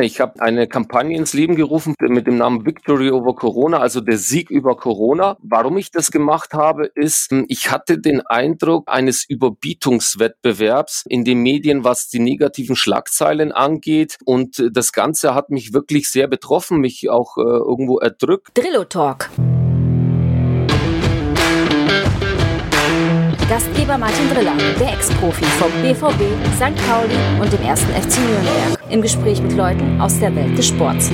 Ich habe eine Kampagne ins Leben gerufen mit dem Namen Victory over Corona, also der Sieg über Corona. Warum ich das gemacht habe, ist, ich hatte den Eindruck eines Überbietungswettbewerbs in den Medien, was die negativen Schlagzeilen angeht. Und das Ganze hat mich wirklich sehr betroffen, mich auch äh, irgendwo erdrückt. Drillo Talk. Gastgeber Martin Driller, der Ex-Profi vom BVB, St. Pauli und dem ersten FC Nürnberg. Im Gespräch mit Leuten aus der Welt des Sports.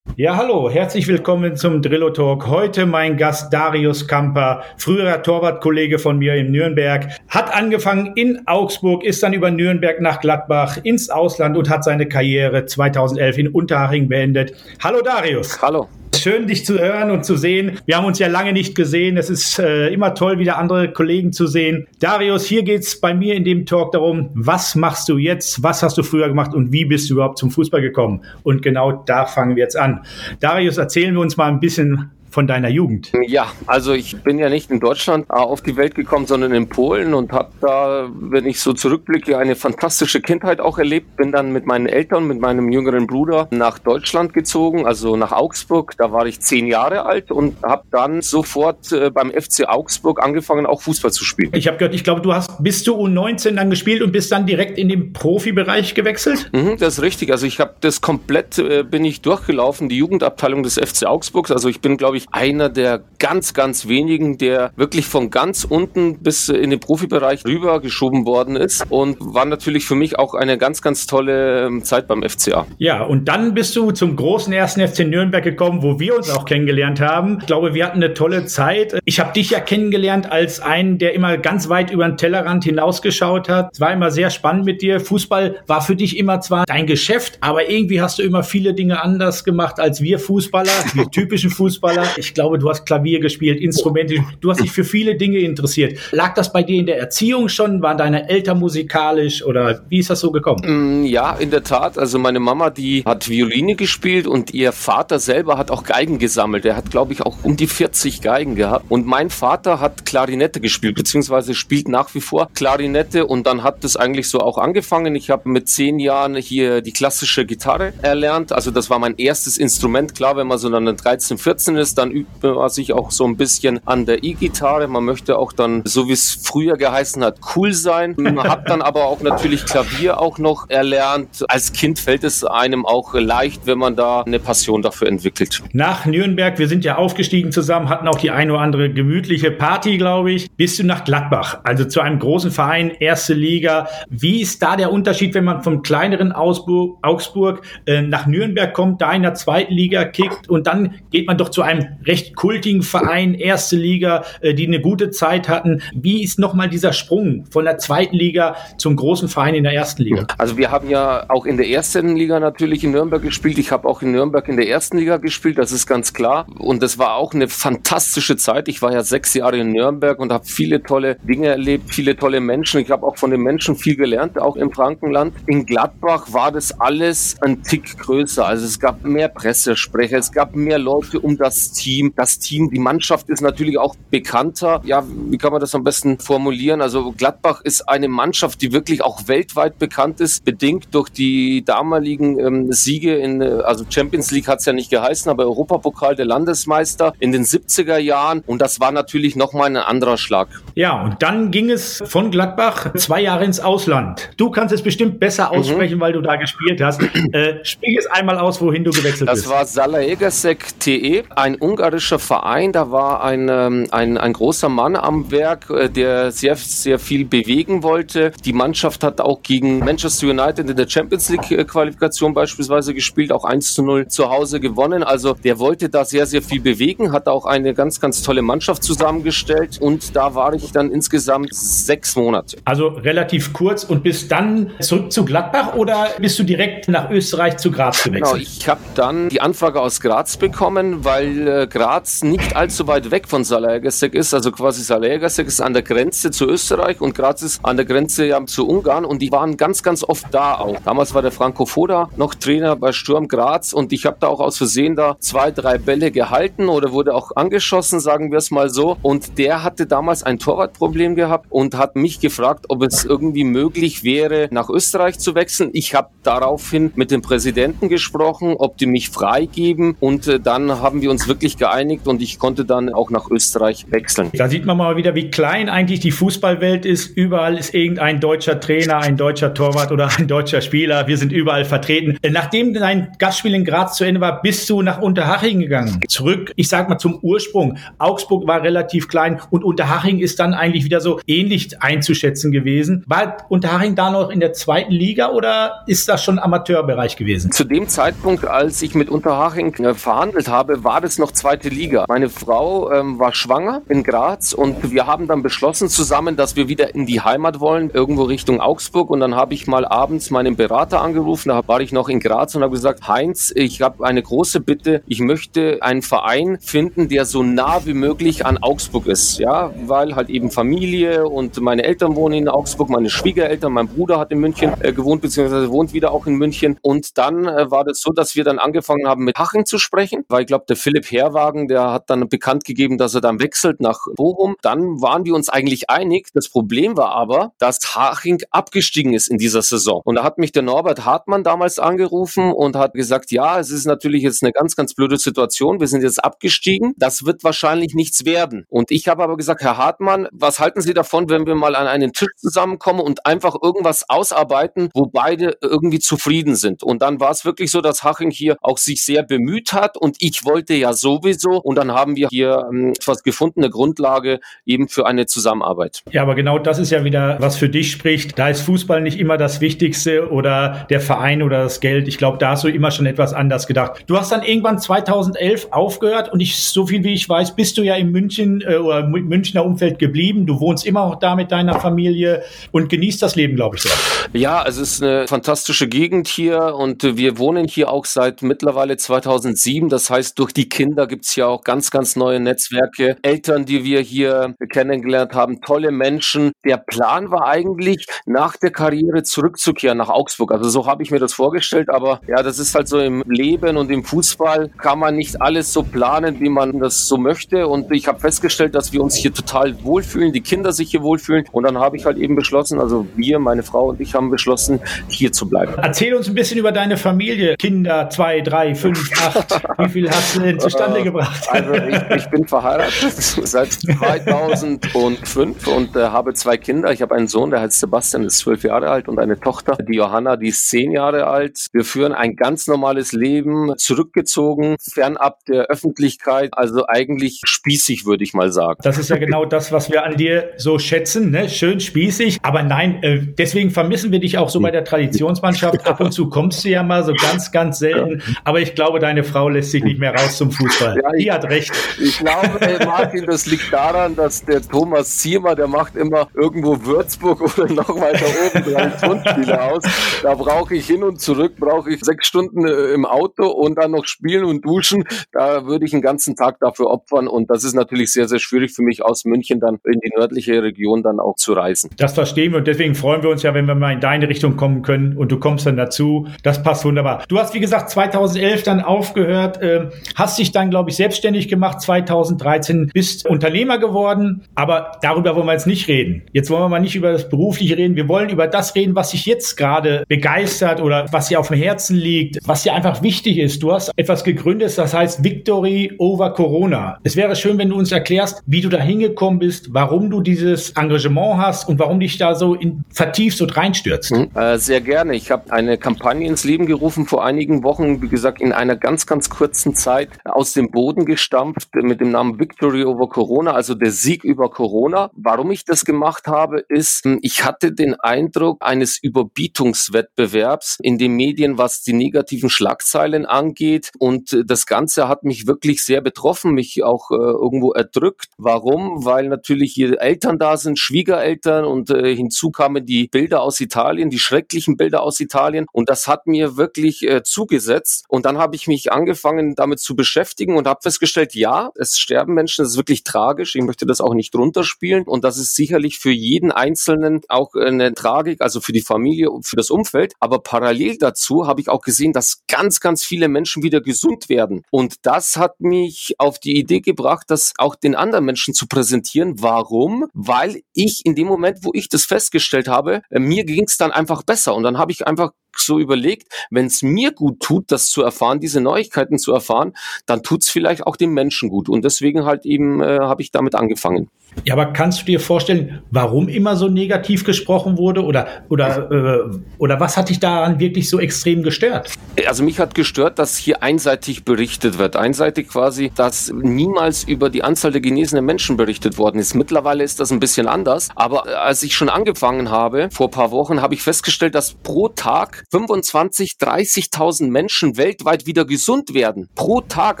Ja, hallo, herzlich willkommen zum Drillo Talk. Heute mein Gast Darius Kamper, früherer Torwartkollege von mir in Nürnberg, hat angefangen in Augsburg, ist dann über Nürnberg nach Gladbach ins Ausland und hat seine Karriere 2011 in Unterhaching beendet. Hallo Darius. Hallo. Schön, dich zu hören und zu sehen. Wir haben uns ja lange nicht gesehen. Es ist äh, immer toll, wieder andere Kollegen zu sehen. Darius, hier geht's bei mir in dem Talk darum, was machst du jetzt, was hast du früher gemacht und wie bist du überhaupt zum Fußball gekommen? Und genau da fangen wir jetzt an. Darius, erzählen wir uns mal ein bisschen von deiner Jugend? Ja, also ich bin ja nicht in Deutschland äh, auf die Welt gekommen, sondern in Polen und habe da, wenn ich so zurückblicke, eine fantastische Kindheit auch erlebt. Bin dann mit meinen Eltern, mit meinem jüngeren Bruder nach Deutschland gezogen, also nach Augsburg. Da war ich zehn Jahre alt und habe dann sofort äh, beim FC Augsburg angefangen, auch Fußball zu spielen. Ich habe gehört, ich glaube, du hast bis zu U19 dann gespielt und bist dann direkt in den Profibereich gewechselt? Mhm, das ist richtig. Also ich habe das komplett, äh, bin ich durchgelaufen, die Jugendabteilung des FC Augsburgs. Also ich bin, glaube ich, ich, einer der ganz, ganz wenigen, der wirklich von ganz unten bis in den Profibereich rübergeschoben worden ist und war natürlich für mich auch eine ganz, ganz tolle ähm, Zeit beim FCA. Ja, und dann bist du zum großen ersten FC Nürnberg gekommen, wo wir uns auch kennengelernt haben. Ich glaube, wir hatten eine tolle Zeit. Ich habe dich ja kennengelernt als einen, der immer ganz weit über den Tellerrand hinausgeschaut hat. Es war immer sehr spannend mit dir. Fußball war für dich immer zwar dein Geschäft, aber irgendwie hast du immer viele Dinge anders gemacht als wir Fußballer, wir typischen Fußballer. Ich glaube, du hast Klavier gespielt, Instrumente. Du hast dich für viele Dinge interessiert. Lag das bei dir in der Erziehung schon? Waren deine Eltern musikalisch oder wie ist das so gekommen? Mm, ja, in der Tat. Also meine Mama, die hat Violine gespielt und ihr Vater selber hat auch Geigen gesammelt. Er hat, glaube ich, auch um die 40 Geigen gehabt. Und mein Vater hat Klarinette gespielt, beziehungsweise spielt nach wie vor Klarinette. Und dann hat das eigentlich so auch angefangen. Ich habe mit zehn Jahren hier die klassische Gitarre erlernt. Also das war mein erstes Instrument. Klar, wenn man so dann 13, 14 ist, dann übt man sich auch so ein bisschen an der E-Gitarre. Man möchte auch dann, so wie es früher geheißen hat, cool sein. Man hat dann aber auch natürlich Klavier auch noch erlernt. Als Kind fällt es einem auch leicht, wenn man da eine Passion dafür entwickelt. Nach Nürnberg, wir sind ja aufgestiegen zusammen, hatten auch die eine oder andere gemütliche Party, glaube ich. Bist du nach Gladbach, also zu einem großen Verein, erste Liga. Wie ist da der Unterschied, wenn man vom kleineren Augsburg, Augsburg äh, nach Nürnberg kommt, da in der zweiten Liga kickt und dann geht man doch zu einem recht kultigen Verein, erste Liga, äh, die eine gute Zeit hatten. Wie ist nochmal dieser Sprung von der zweiten Liga zum großen Verein in der ersten Liga? Also wir haben ja auch in der ersten Liga natürlich in Nürnberg gespielt. Ich habe auch in Nürnberg in der ersten Liga gespielt, das ist ganz klar. Und das war auch eine fantastische Zeit. Ich war ja sechs Jahre in Nürnberg und habe viele tolle Dinge erlebt, viele tolle Menschen. Ich habe auch von den Menschen viel gelernt, auch im Frankenland. In Gladbach war das alles ein Tick größer. Also es gab mehr Pressesprecher, es gab mehr Leute um das Team. Das Team, die Mannschaft ist natürlich auch bekannter. Ja, wie kann man das am besten formulieren? Also Gladbach ist eine Mannschaft, die wirklich auch weltweit bekannt ist, bedingt durch die damaligen ähm, Siege in, äh, also Champions League hat es ja nicht geheißen, aber Europapokal der Landesmeister in den 70er Jahren. Und das war natürlich nochmal ein anderer Schlag. Ja, und dann ging es von Gladbach zwei Jahre ins Ausland. Du kannst es bestimmt besser mhm. aussprechen, mhm. weil du da gespielt hast. Äh, sprich es einmal aus, wohin du gewechselt das bist. Das war Salaegersek TE, ein ungarischer Verein. Da war ein, ähm, ein, ein großer Mann am Werk, äh, der sehr, sehr viel bewegen wollte. Die Mannschaft hat auch gegen Manchester United in der Champions League äh, Qualifikation beispielsweise gespielt, auch 1 zu 0 zu Hause gewonnen. Also der wollte da sehr, sehr viel bewegen, hat auch eine ganz, ganz tolle Mannschaft zusammengestellt und da war ich dann insgesamt sechs Monate. Also relativ kurz und bist dann zurück zu Gladbach oder bist du direkt nach Österreich zu Graz gewechselt? Genau, ich habe dann die Anfrage aus Graz bekommen, weil äh, Graz nicht allzu weit weg von Salaegerszeg ist. Also quasi Salaegerszeg ist an der Grenze zu Österreich und Graz ist an der Grenze ja, zu Ungarn und die waren ganz, ganz oft da auch. Damals war der Franco Foda noch Trainer bei Sturm Graz und ich habe da auch aus Versehen da zwei, drei Bälle gehalten oder wurde auch angeschossen, sagen wir es mal so. Und der hatte damals ein Torwartproblem gehabt und hat mich gefragt, ob es irgendwie möglich wäre, nach Österreich zu wechseln. Ich habe daraufhin mit dem Präsidenten gesprochen, ob die mich freigeben und äh, dann haben wir uns wirklich geeinigt und ich konnte dann auch nach Österreich wechseln. Da sieht man mal wieder, wie klein eigentlich die Fußballwelt ist. Überall ist irgendein deutscher Trainer, ein deutscher Torwart oder ein deutscher Spieler. Wir sind überall vertreten. Nachdem dein Gastspiel in Graz zu Ende war, bist du nach Unterhaching gegangen. Zurück, ich sag mal zum Ursprung. Augsburg war relativ klein und Unterhaching ist dann eigentlich wieder so ähnlich einzuschätzen gewesen. War Unterhaching da noch in der zweiten Liga oder ist das schon Amateurbereich gewesen? Zu dem Zeitpunkt, als ich mit Unterhaching äh, verhandelt habe, war das noch zweite Liga. Meine Frau ähm, war schwanger in Graz und wir haben dann beschlossen zusammen, dass wir wieder in die Heimat wollen, irgendwo Richtung Augsburg. Und dann habe ich mal abends meinen Berater angerufen, da war ich noch in Graz und habe gesagt, Heinz, ich habe eine große Bitte, ich möchte einen Verein finden, der so nah wie möglich an Augsburg ist. Ja, weil halt eben Familie und meine Eltern wohnen in Augsburg, meine Schwiegereltern, mein Bruder hat in München äh, gewohnt, beziehungsweise wohnt wieder auch in München. Und dann äh, war das so, dass wir dann angefangen haben, mit Haching zu sprechen, weil ich glaube, der Philipp Herwagen, der hat dann bekannt gegeben, dass er dann wechselt nach Bochum. Dann waren wir uns eigentlich einig. Das Problem war aber, dass Haching abgestiegen ist in dieser Saison. Und da hat mich der Norbert Hartmann damals angerufen und hat gesagt, ja, es ist natürlich jetzt eine ganz, ganz blöde Situation. Wir sind jetzt abgestiegen. Das wird wahrscheinlich nichts werden. Und ich habe aber gesagt, Herr Hartmann, was halten Sie davon, wenn wir mal an einen Tisch zusammenkommen und einfach irgendwas ausarbeiten, wo beide irgendwie zufrieden sind? Und dann war es wirklich so, dass Haching hier auch sich sehr bemüht hat und ich wollte ja sowieso. Und dann haben wir hier ähm, etwas gefunden, eine Grundlage eben für eine Zusammenarbeit. Ja, aber genau das ist ja wieder, was für dich spricht. Da ist Fußball nicht immer das Wichtigste oder der Verein oder das Geld. Ich glaube, da hast du immer schon etwas anders gedacht. Du hast dann irgendwann 2011 aufgehört und ich, so viel wie ich weiß, bist du ja in München äh, oder Münchner Umfeld geblieben. Du wohnst immer noch da mit deiner Familie und genießt das Leben, glaube ich, sehr. Ja, es ist eine fantastische Gegend hier und wir wohnen hier auch seit mittlerweile 2007. Das heißt, durch die Kinder gibt es hier auch ganz, ganz neue Netzwerke. Eltern, die wir hier kennengelernt haben, tolle Menschen. Der Plan war eigentlich, nach der Karriere zurückzukehren nach Augsburg. Also so habe ich mir das vorgestellt, aber ja, das ist halt so im Leben und im Fußball kann man nicht alles so planen, wie man das so möchte. Und ich habe festgestellt, dass wir uns hier total wohlfühlen, die Kinder sich hier wohlfühlen. Und dann habe ich halt eben beschlossen, also wir, meine Frau und ich haben beschlossen, hier zu bleiben. Erzähl uns ein bisschen über deine Familie. Kinder, zwei, drei, fünf, acht. Wie viel hast du denn zustande gebracht? Also ich, ich bin verheiratet seit 2005 und äh, habe zwei Kinder. Ich habe einen Sohn, der heißt Sebastian, ist zwölf Jahre alt und eine Tochter, die Johanna, die ist zehn Jahre alt. Wir führen ein ganz normales Leben, zurückgezogen, fernab der Öffentlichkeit, also eigentlich spießig, würde ich mal sagen. Das ist ja genau das, was wir an dir so schätzen, ne? schön spießig. Aber nein, äh, deswegen vermissen wir dich auch so bei der Traditionsmannschaft. Ab und zu kommst du ja mal so ganz, ganz selten. Aber ich glaube, deine Frau lässt sich nicht mehr raus zum Fußball. Ja, die hat recht. Ich glaube, Martin, das liegt daran, dass der Thomas Ziemer, der macht immer irgendwo Würzburg oder noch weiter oben drei Grundspiele aus. Da brauche ich hin und zurück, brauche ich sechs Stunden äh, im Auto und dann noch spielen und duschen. Da würde ich einen ganzen Tag dafür opfern und das ist natürlich sehr, sehr schwierig für mich aus München dann in die nördliche Region dann auch zu reisen. Das verstehen wir und deswegen freuen wir uns ja, wenn wir mal in deine Richtung kommen können und du kommst dann dazu. Das passt wunderbar. Du hast, wie gesagt, 2011 dann aufgehört, äh, hast dich dann, glaube ich, selbstständig gemacht, 2013 bist Unternehmer geworden, aber darüber wollen wir jetzt nicht reden. Jetzt wollen wir mal nicht über das Berufliche reden, wir wollen über das reden, was sich jetzt gerade begeistert oder was dir auf dem Herzen liegt, was dir einfach wichtig ist. Du hast etwas gegründet, das heißt Victory over Corona. Es wäre schön, wenn du uns erklärst, wie du da hingekommen bist, warum du dieses Engagement hast und warum dich da so in, vertiefst und reinstürzt. Mhm, äh, sehr gerne. Ich habe eine Kampagne ins Leben gerufen vor einigen Wochen, wie gesagt, in einer ganz, ganz kurzen Zeit aus dem Boden gestampft mit dem Namen Victory over Corona, also der Sieg über Corona. Warum ich das gemacht habe, ist, hm, ich hatte den Eindruck eines Überbietungswettbewerbs in den Medien, was die negativen Schlagzeilen angeht. Und äh, das Ganze hat mich wirklich sehr betroffen, mich auch äh, irgendwo erdrückt. Warum? Weil natürlich hier Eltern da sind, Schwiegereltern und äh, hinzu kamen die Bilder aus Italien, die schrecklichen Bilder aus Italien. Und das hat mir wirklich äh, zugesetzt. Und dann habe ich mich angefangen, damit zu beschäftigen berichtigen und habe festgestellt, ja, es sterben Menschen, das ist wirklich tragisch. Ich möchte das auch nicht runterspielen und das ist sicherlich für jeden Einzelnen auch eine Tragik, also für die Familie und für das Umfeld. Aber parallel dazu habe ich auch gesehen, dass ganz, ganz viele Menschen wieder gesund werden. Und das hat mich auf die Idee gebracht, das auch den anderen Menschen zu präsentieren. Warum? Weil ich in dem Moment, wo ich das festgestellt habe, äh, mir ging es dann einfach besser. Und dann habe ich einfach so überlegt, wenn es mir gut tut, das zu erfahren, diese Neuigkeiten zu erfahren, dann tut es vielleicht auch dem Menschen gut. Und deswegen halt eben äh, habe ich damit angefangen. Ja, aber kannst du dir vorstellen, warum immer so negativ gesprochen wurde oder oder äh, oder was hat dich daran wirklich so extrem gestört? Also mich hat gestört, dass hier einseitig berichtet wird, einseitig quasi, dass niemals über die Anzahl der genesenen Menschen berichtet worden ist. Mittlerweile ist das ein bisschen anders, aber äh, als ich schon angefangen habe vor ein paar Wochen, habe ich festgestellt, dass pro Tag 25, 30.000 Menschen weltweit wieder gesund werden. Pro Tag,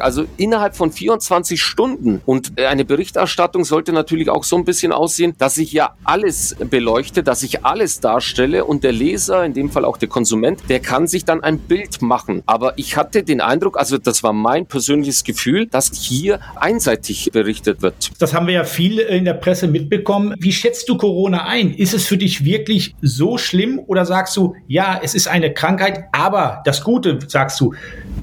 also innerhalb von 24 Stunden. Und äh, eine Berichterstattung sollte natürlich auch so ein bisschen aussehen, dass ich ja alles beleuchte, dass ich alles darstelle und der Leser, in dem Fall auch der Konsument, der kann sich dann ein Bild machen. Aber ich hatte den Eindruck, also das war mein persönliches Gefühl, dass hier einseitig berichtet wird. Das haben wir ja viel in der Presse mitbekommen. Wie schätzt du Corona ein? Ist es für dich wirklich so schlimm oder sagst du, ja, es ist eine Krankheit, aber das Gute, sagst du,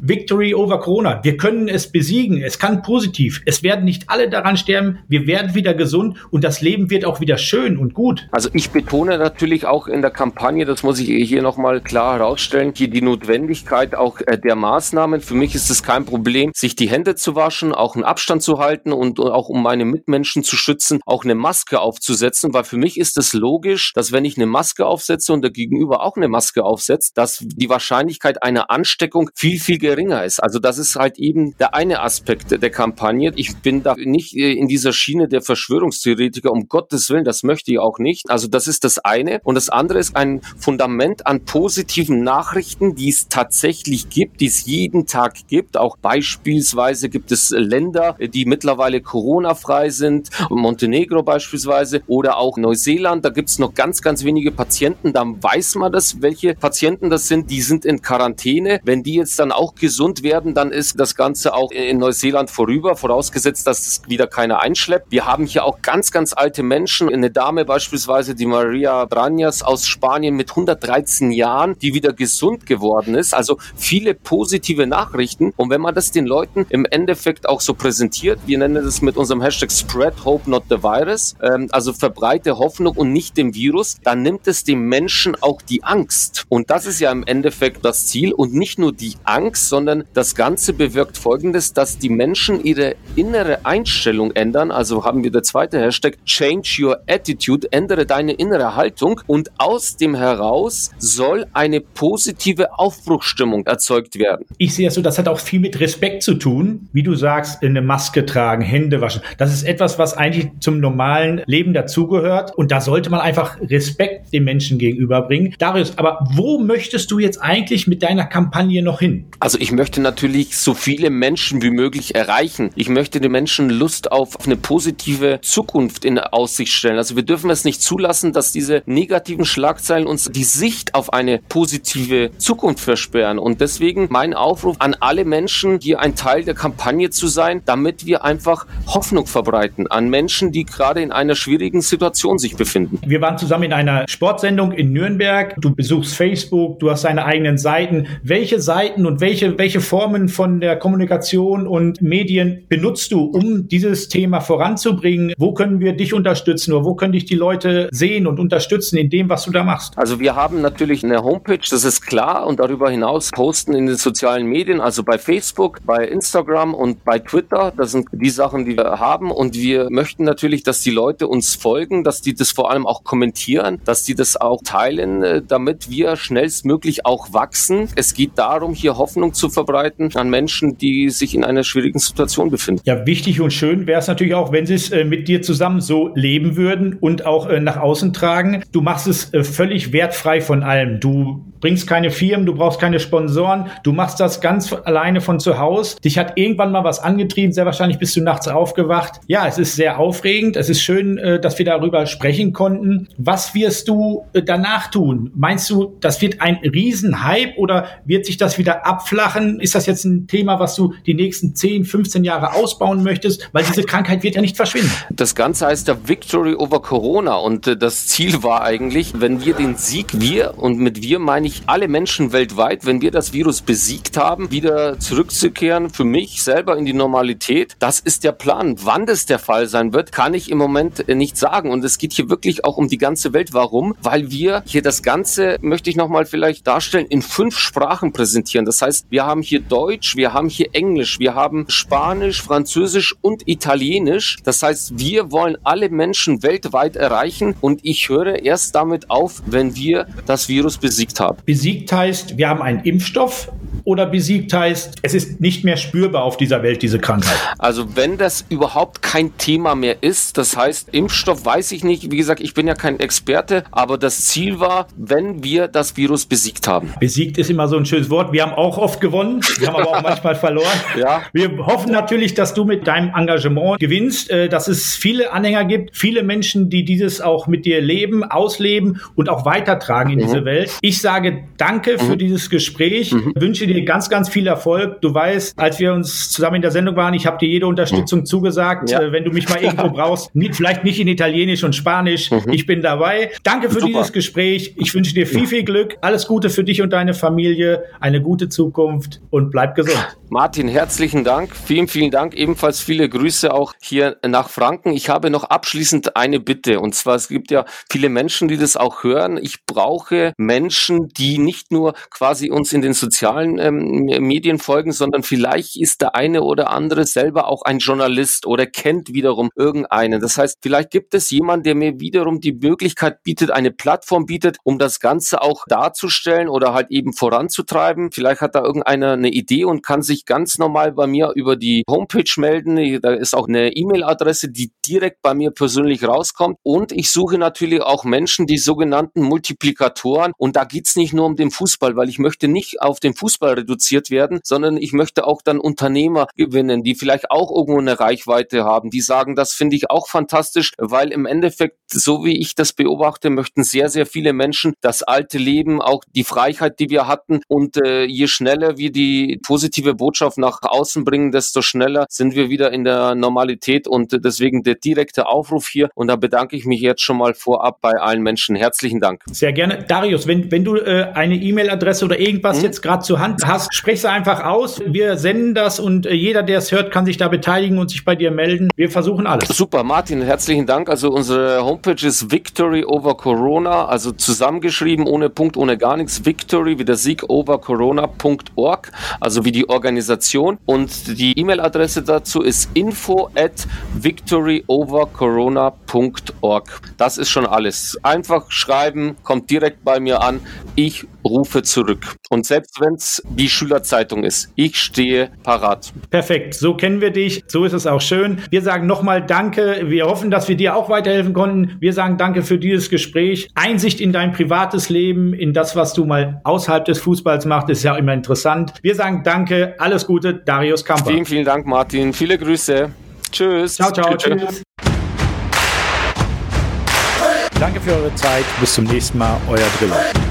Victory over Corona. Wir können es besiegen. Es kann positiv. Es werden nicht alle daran sterben. Wir werden wieder gesund und das Leben wird auch wieder schön und gut. Also ich betone natürlich auch in der Kampagne, das muss ich hier nochmal klar herausstellen, hier die Notwendigkeit auch äh, der Maßnahmen. Für mich ist es kein Problem, sich die Hände zu waschen, auch einen Abstand zu halten und auch um meine Mitmenschen zu schützen, auch eine Maske aufzusetzen, weil für mich ist es logisch, dass wenn ich eine Maske aufsetze und der Gegenüber auch eine Maske aufsetzt, dass die Wahrscheinlichkeit einer Ansteckung viel, viel geringer ist. Also das ist halt eben der eine Aspekt der Kampagne. Ich bin da nicht äh, in dieser Schiene der Verschwörungstheoretiker, um Gottes Willen, das möchte ich auch nicht. Also das ist das eine. Und das andere ist ein Fundament an positiven Nachrichten, die es tatsächlich gibt, die es jeden Tag gibt. Auch beispielsweise gibt es Länder, die mittlerweile Corona-frei sind, Montenegro beispielsweise oder auch Neuseeland. Da gibt es noch ganz, ganz wenige Patienten. Dann weiß man das, welche Patienten Patienten das sind, die sind in Quarantäne. Wenn die jetzt dann auch gesund werden, dann ist das Ganze auch in Neuseeland vorüber, vorausgesetzt, dass es wieder keiner einschleppt. Wir haben hier auch ganz, ganz alte Menschen. Eine Dame beispielsweise, die Maria Brañas aus Spanien mit 113 Jahren, die wieder gesund geworden ist. Also viele positive Nachrichten. Und wenn man das den Leuten im Endeffekt auch so präsentiert, wir nennen das mit unserem Hashtag Spread Hope Not the Virus, ähm, also verbreite Hoffnung und nicht den Virus, dann nimmt es dem Menschen auch die Angst. Und das ist ja im Endeffekt das Ziel und nicht nur die Angst, sondern das Ganze bewirkt Folgendes, dass die Menschen ihre innere Einstellung ändern. Also haben wir der zweite Hashtag Change Your Attitude, ändere deine innere Haltung und aus dem heraus soll eine positive Aufbruchsstimmung erzeugt werden. Ich sehe es so, das hat auch viel mit Respekt zu tun, wie du sagst, eine Maske tragen, Hände waschen. Das ist etwas, was eigentlich zum normalen Leben dazugehört und da sollte man einfach Respekt den Menschen gegenüberbringen. Darius, aber wo möchtest du jetzt eigentlich mit deiner Kampagne noch hin? Also ich möchte natürlich so viele Menschen wie möglich erreichen. Ich möchte den Menschen Lust auf eine positive Zukunft in Aussicht stellen. Also wir dürfen es nicht zulassen, dass diese negativen Schlagzeilen uns die Sicht auf eine positive Zukunft versperren. Und deswegen mein Aufruf an alle Menschen, hier ein Teil der Kampagne zu sein, damit wir einfach Hoffnung verbreiten an Menschen, die gerade in einer schwierigen Situation sich befinden. Wir waren zusammen in einer Sportsendung in Nürnberg. Du besuchst Facebook, Facebook, du hast deine eigenen Seiten. Welche Seiten und welche, welche Formen von der Kommunikation und Medien benutzt du, um dieses Thema voranzubringen? Wo können wir dich unterstützen oder wo können dich die Leute sehen und unterstützen in dem, was du da machst? Also wir haben natürlich eine Homepage, das ist klar, und darüber hinaus posten in den sozialen Medien, also bei Facebook, bei Instagram und bei Twitter. Das sind die Sachen, die wir haben. Und wir möchten natürlich, dass die Leute uns folgen, dass die das vor allem auch kommentieren, dass die das auch teilen, äh, damit wir schnell schnellstmöglich auch wachsen. Es geht darum, hier Hoffnung zu verbreiten an Menschen, die sich in einer schwierigen Situation befinden. Ja, wichtig und schön wäre es natürlich auch, wenn sie es äh, mit dir zusammen so leben würden und auch äh, nach außen tragen. Du machst es äh, völlig wertfrei von allem. Du bringst keine Firmen, du brauchst keine Sponsoren, du machst das ganz alleine von zu Hause. Dich hat irgendwann mal was angetrieben, sehr wahrscheinlich bist du nachts aufgewacht. Ja, es ist sehr aufregend, es ist schön, äh, dass wir darüber sprechen konnten. Was wirst du äh, danach tun? Meinst du, das wird ein Riesenhype oder wird sich das wieder abflachen? Ist das jetzt ein Thema, was du die nächsten 10, 15 Jahre ausbauen möchtest? Weil diese Krankheit wird ja nicht verschwinden. Das Ganze heißt der Victory over Corona und äh, das Ziel war eigentlich, wenn wir den Sieg, wir und mit wir meine ich alle Menschen weltweit, wenn wir das Virus besiegt haben, wieder zurückzukehren für mich selber in die Normalität. Das ist der Plan. Wann das der Fall sein wird, kann ich im Moment äh, nicht sagen. Und es geht hier wirklich auch um die ganze Welt. Warum? Weil wir hier das Ganze, möchte ich nochmal vielleicht darstellen, in fünf Sprachen präsentieren. Das heißt, wir haben hier Deutsch, wir haben hier Englisch, wir haben Spanisch, Französisch und Italienisch. Das heißt, wir wollen alle Menschen weltweit erreichen und ich höre erst damit auf, wenn wir das Virus besiegt haben. Besiegt heißt, wir haben einen Impfstoff oder besiegt heißt, es ist nicht mehr spürbar auf dieser Welt, diese Krankheit? Also wenn das überhaupt kein Thema mehr ist, das heißt, Impfstoff weiß ich nicht, wie gesagt, ich bin ja kein Experte, aber das Ziel war, wenn wir das Virus besiegt haben. Besiegt ist immer so ein schönes Wort. Wir haben auch oft gewonnen, wir haben aber auch manchmal verloren. Ja. Wir hoffen natürlich, dass du mit deinem Engagement gewinnst, äh, dass es viele Anhänger gibt, viele Menschen, die dieses auch mit dir leben, ausleben und auch weitertragen in mhm. diese Welt. Ich sage danke mhm. für dieses Gespräch, mhm. wünsche dir dir ganz, ganz viel Erfolg. Du weißt, als wir uns zusammen in der Sendung waren, ich habe dir jede Unterstützung mhm. zugesagt. Ja. Äh, wenn du mich mal irgendwo brauchst, nicht, vielleicht nicht in Italienisch und Spanisch, mhm. ich bin dabei. Danke für Super. dieses Gespräch. Ich wünsche dir viel, viel Glück. Alles Gute für dich und deine Familie. Eine gute Zukunft und bleib gesund. Martin, herzlichen Dank. Vielen, vielen Dank. Ebenfalls viele Grüße auch hier nach Franken. Ich habe noch abschließend eine Bitte. Und zwar, es gibt ja viele Menschen, die das auch hören. Ich brauche Menschen, die nicht nur quasi uns in den sozialen ähm, Medien folgen, sondern vielleicht ist der eine oder andere selber auch ein Journalist oder kennt wiederum irgendeinen. Das heißt, vielleicht gibt es jemanden, der mir wiederum die Möglichkeit bietet, eine Plattform bietet, um das Ganze auch darzustellen oder halt eben voranzutreiben. Vielleicht hat da irgendeiner eine Idee und kann sich ganz normal bei mir über die Homepage melden. Da ist auch eine E-Mail-Adresse, die direkt bei mir persönlich rauskommt. Und ich suche natürlich auch Menschen, die sogenannten Multiplikatoren. Und da geht's nicht nur um den Fußball, weil ich möchte nicht auf den Fußball reduziert werden, sondern ich möchte auch dann Unternehmer gewinnen, die vielleicht auch irgendwo eine Reichweite haben, die sagen, das finde ich auch fantastisch, weil im Endeffekt, so wie ich das beobachte, möchten sehr, sehr viele Menschen das alte Leben, auch die Freiheit, die wir hatten und äh, je schneller wir die positive Botschaft nach außen bringen, desto schneller sind wir wieder in der Normalität und deswegen der direkte Aufruf hier und da bedanke ich mich jetzt schon mal vorab bei allen Menschen. Herzlichen Dank. Sehr gerne. Darius, wenn, wenn du äh, eine E-Mail-Adresse oder irgendwas hm? jetzt gerade zur Hand hast, sprich sie einfach aus. Wir senden das und äh, jeder, der es hört, kann sich da beteiligen und sich bei dir melden. Wir versuchen alles. Super, Martin, herzlichen Dank. Also unsere Homepage ist Victory over Corona, also zusammengeschrieben, ohne Punkt, ohne gar nichts. Victory wie der Sieg over Corona.org, also wie die Organisation. Und die E-Mail-Adresse dazu ist info at victoryovercorona.org. Das ist schon alles. Einfach schreiben, kommt direkt bei mir an. Ich rufe zurück. Und selbst wenn es die Schülerzeitung ist, ich stehe parat. Perfekt, so kennen wir dich, so ist es auch schön. Wir sagen nochmal Danke, wir hoffen, dass wir dir auch weiterhelfen konnten. Wir sagen Danke für dieses Gespräch. Einsicht in dein privates Leben, in das, was du mal außerhalb des Fußballs machst, ist ja immer interessant. Wir sagen Danke, alles Gute, Darius Kamper. Vielen, vielen Dank, Martin. Viele Grüße. Tschüss. Ciao, ciao. Tschüss. tschüss. Danke für eure Zeit. Bis zum nächsten Mal. Euer Driller.